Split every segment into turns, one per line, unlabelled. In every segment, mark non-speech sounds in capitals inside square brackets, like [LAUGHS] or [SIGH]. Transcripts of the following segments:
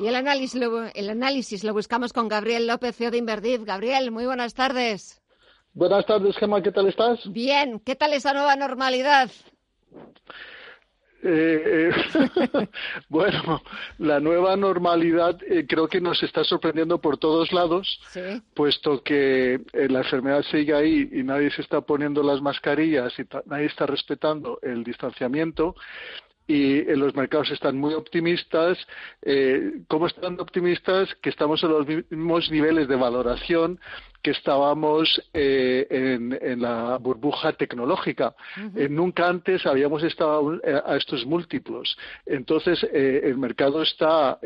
Y el análisis, lo, el análisis lo buscamos con Gabriel López, CEO de Inverdiv. Gabriel, muy buenas tardes.
Buenas tardes, Gemma, ¿qué tal estás?
Bien, ¿qué tal esa nueva normalidad?
Eh, eh, [LAUGHS] bueno, la nueva normalidad eh, creo que nos está sorprendiendo por todos lados, puesto que la enfermedad sigue ahí y nadie se está poniendo las mascarillas y nadie está respetando el distanciamiento y los mercados están muy optimistas. Eh, ¿Cómo están optimistas? Que estamos en los mismos niveles de valoración que estábamos eh, en, la burbuja tecnológica. Eh, nunca antes habíamos estado a estos múltiplos. Entonces, el mercado está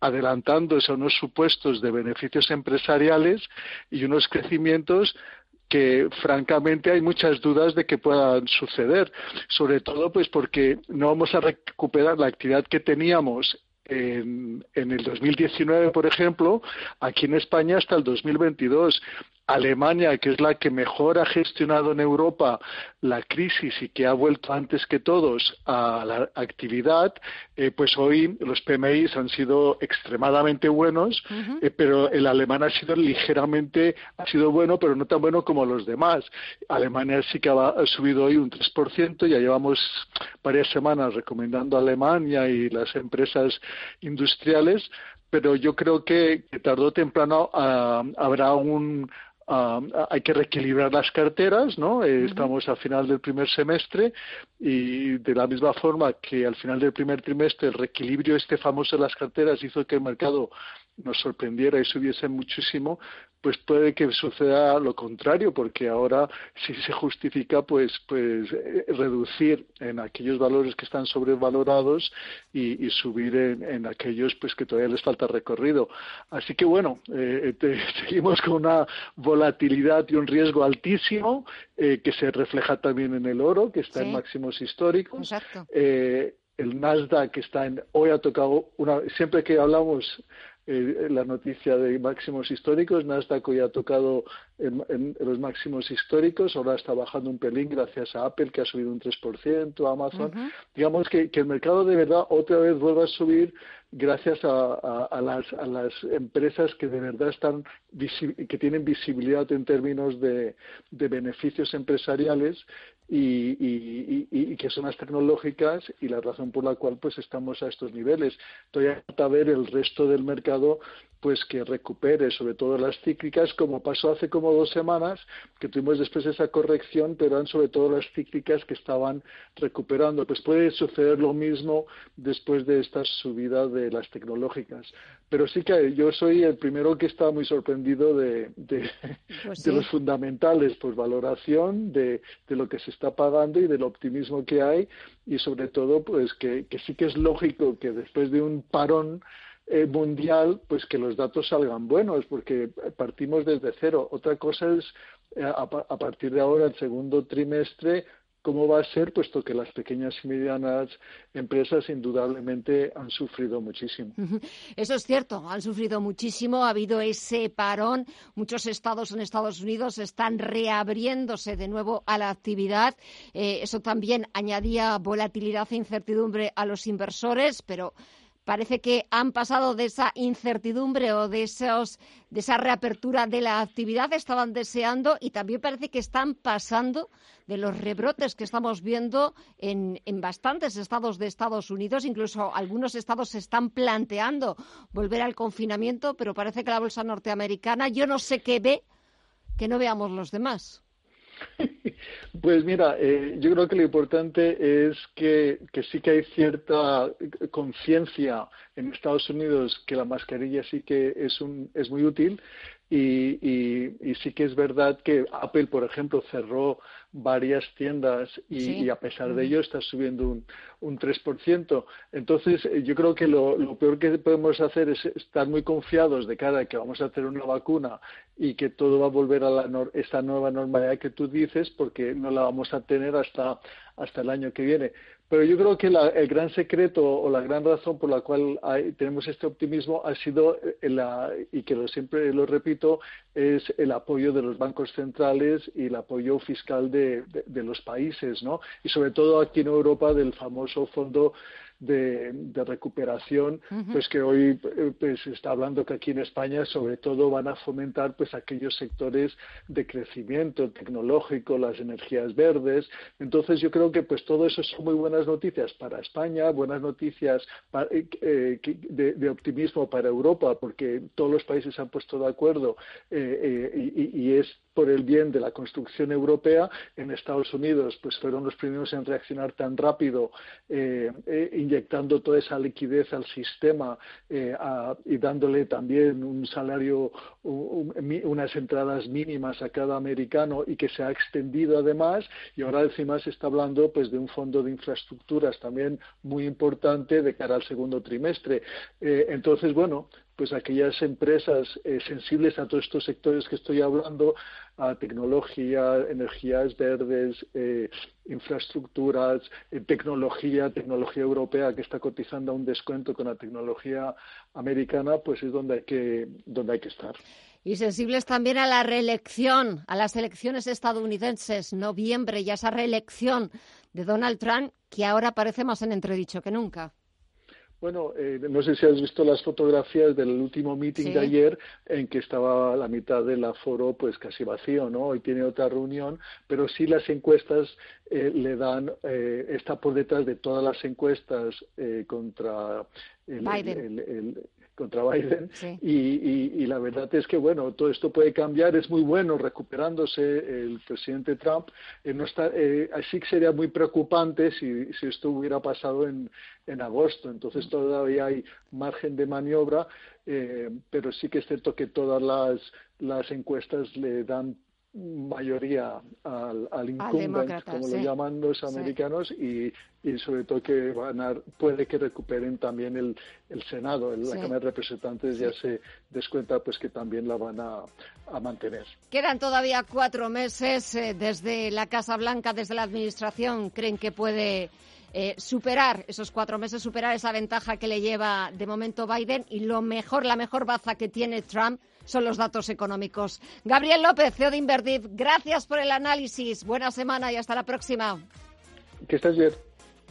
adelantándose a unos supuestos de beneficios empresariales y unos crecimientos que francamente hay muchas dudas de que puedan suceder, sobre todo pues porque no vamos a recuperar la actividad que teníamos en, en, el 2019, por ejemplo, aquí en España hasta el 2022. Alemania, que es la que mejor ha gestionado en Europa la crisis y que ha vuelto antes que todos a la actividad, eh, pues hoy los PMI han sido extremadamente buenos, eh, pero el alemán ha sido ligeramente, ha sido bueno, pero no tan bueno como los demás. Alemania sí que ha, subido hoy un 3%, ya llevamos varias semanas recomendando a Alemania y las empresas industriales, pero yo creo que, tarde o temprano ah, habrá un ah, hay que reequilibrar las carteras, ¿no? Eh, estamos al final del primer semestre y de la misma forma que al final del primer trimestre el reequilibrio este famoso de las carteras hizo que el mercado nos sorprendiera y subiese muchísimo, pues puede que suceda lo contrario, porque ahora sí se justifica pues, pues eh, reducir en aquellos valores que están sobrevalorados y, subir en, aquellos pues que todavía les falta recorrido. Así que bueno, eh, [LAUGHS] seguimos con una volatilidad y un riesgo altísimo eh, que se refleja también en el oro, que está en máximos históricos. el Nasdaq está en hoy ha tocado una siempre que hablamos eh, la noticia de máximos históricos. Nasdaq hoy ha tocado en, los máximos históricos, ahora está bajando un pelín gracias a Apple que ha subido un 3%, Amazon. Digamos que, que, el mercado de verdad otra vez vuelve a subir gracias a, a, las, a las empresas que de verdad están que tienen visibilidad en términos de, de beneficios empresariales y, y, y, que son las tecnológicas y la razón por la cual pues estamos a estos niveles. Todavía falta ver el resto del mercado pues que recupere, sobre todo las cíclicas, como pasó hace como dos semanas, que tuvimos después esa corrección, pero eran sobre todo las cíclicas que estaban recuperando. Pues puede suceder lo mismo después de esta subida de las tecnológicas. Pero sí que yo soy el primero que está muy sorprendido de, de, pues los fundamentales, pues valoración de, de lo que se está pagando y del optimismo que hay y sobre todo pues que, que sí que es lógico que después de un parón eh, mundial, pues que los datos salgan buenos, porque partimos desde cero. Otra cosa es, eh, a, partir de ahora, el segundo trimestre, cómo va a ser, puesto que las pequeñas y medianas empresas indudablemente han sufrido muchísimo.
Eso es cierto, han sufrido muchísimo, ha habido ese parón, muchos estados en Estados Unidos están reabriéndose de nuevo a la actividad, eh, eso también añadía volatilidad e incertidumbre a los inversores, pero parece que han pasado de esa incertidumbre o de, esos, de esa reapertura de la actividad, estaban deseando y también parece que están pasando de los rebrotes que estamos viendo en, en bastantes estados de Estados Unidos. Incluso algunos estados se están planteando volver al confinamiento, pero parece que la bolsa norteamericana, yo no sé qué ve que no veamos los demás. [LAUGHS]
Pues mira, eh, yo creo que lo importante es que, sí que hay cierta conciencia en Estados Unidos que la mascarilla sí que es, un, es muy útil y, y, sí que es verdad que Apple, por ejemplo, cerró varias tiendas y, a pesar de ello está subiendo un, un 3%. Entonces, eh, yo creo que lo, lo, peor que podemos hacer es estar muy confiados de cara a que vamos a hacer una vacuna y que todo va a volver a la, esta nueva normalidad que tú dices, porque no la vamos a tener hasta, hasta el año que viene. Pero yo creo que el gran secreto o la gran razón por la cual tenemos este optimismo ha sido, eh, y que lo, siempre lo repito, es el apoyo de los bancos centrales y el apoyo fiscal de los países, ¿no? Y sobre todo aquí en Europa del famoso fondo de, recuperación, pues que hoy eh, pues se está hablando que aquí en España sobre todo van a fomentar pues aquellos sectores de crecimiento tecnológico, las energías verdes. Entonces yo creo que pues todo eso son muy buenas noticias para España, buenas noticias eh, eh, de, optimismo para Europa, porque todos los países se han puesto de acuerdo y, es por el bien de la construcción europea. En Estados Unidos, pues fueron los primeros en reaccionar tan rápido, eh, inyectando toda esa liquidez al sistema eh, y dándole también un salario, unas entradas mínimas a cada americano y que se ha extendido además. Y ahora encima se está hablando pues de un fondo de infraestructuras también muy importante de cara al segundo trimestre. Eh, entonces, bueno, pues aquellas empresas eh, sensibles a todos estos sectores que estoy hablando, a tecnología, energías verdes, eh, infraestructuras, eh, tecnología, tecnología europea que está cotizando a un descuento con la tecnología americana, pues es donde hay que, donde hay que estar.
Y sensibles también a la reelección, a las elecciones estadounidenses, noviembre y a esa reelección de Donald Trump, que ahora parece más en entredicho que nunca.
Bueno, eh, no sé si has visto las fotografías del último meeting de ayer en que estaba la mitad del aforo pues casi vacío, ¿no? Hoy tiene otra reunión, pero sí las encuestas eh, le dan, eh, está por detrás de todas las encuestas contra el, el, contra Biden. Y, la verdad es que bueno todo esto puede cambiar. Es muy bueno recuperándose el presidente Trump. Eh, no está eh, así que sería muy preocupante si, si esto hubiera pasado en, en agosto. Entonces todavía hay margen de maniobra eh, pero sí que es cierto que todas las las encuestas le dan mayoría al, al incumbent, como lo llaman los americanos, y, y, sobre todo que van a, puede que recuperen también el, el Senado, la Cámara de Representantes ya se descuenta pues que también la van a, a mantener.
Quedan todavía cuatro meses eh, desde la Casa Blanca, desde la Administración, creen que puede eh, superar esos cuatro meses, superar esa ventaja que le lleva de momento Biden y lo mejor, la mejor baza que tiene Trump son los datos económicos. Gabriel López, CEO de Inverdiv, gracias por el análisis. Buena semana y hasta la próxima.
Que estés bien.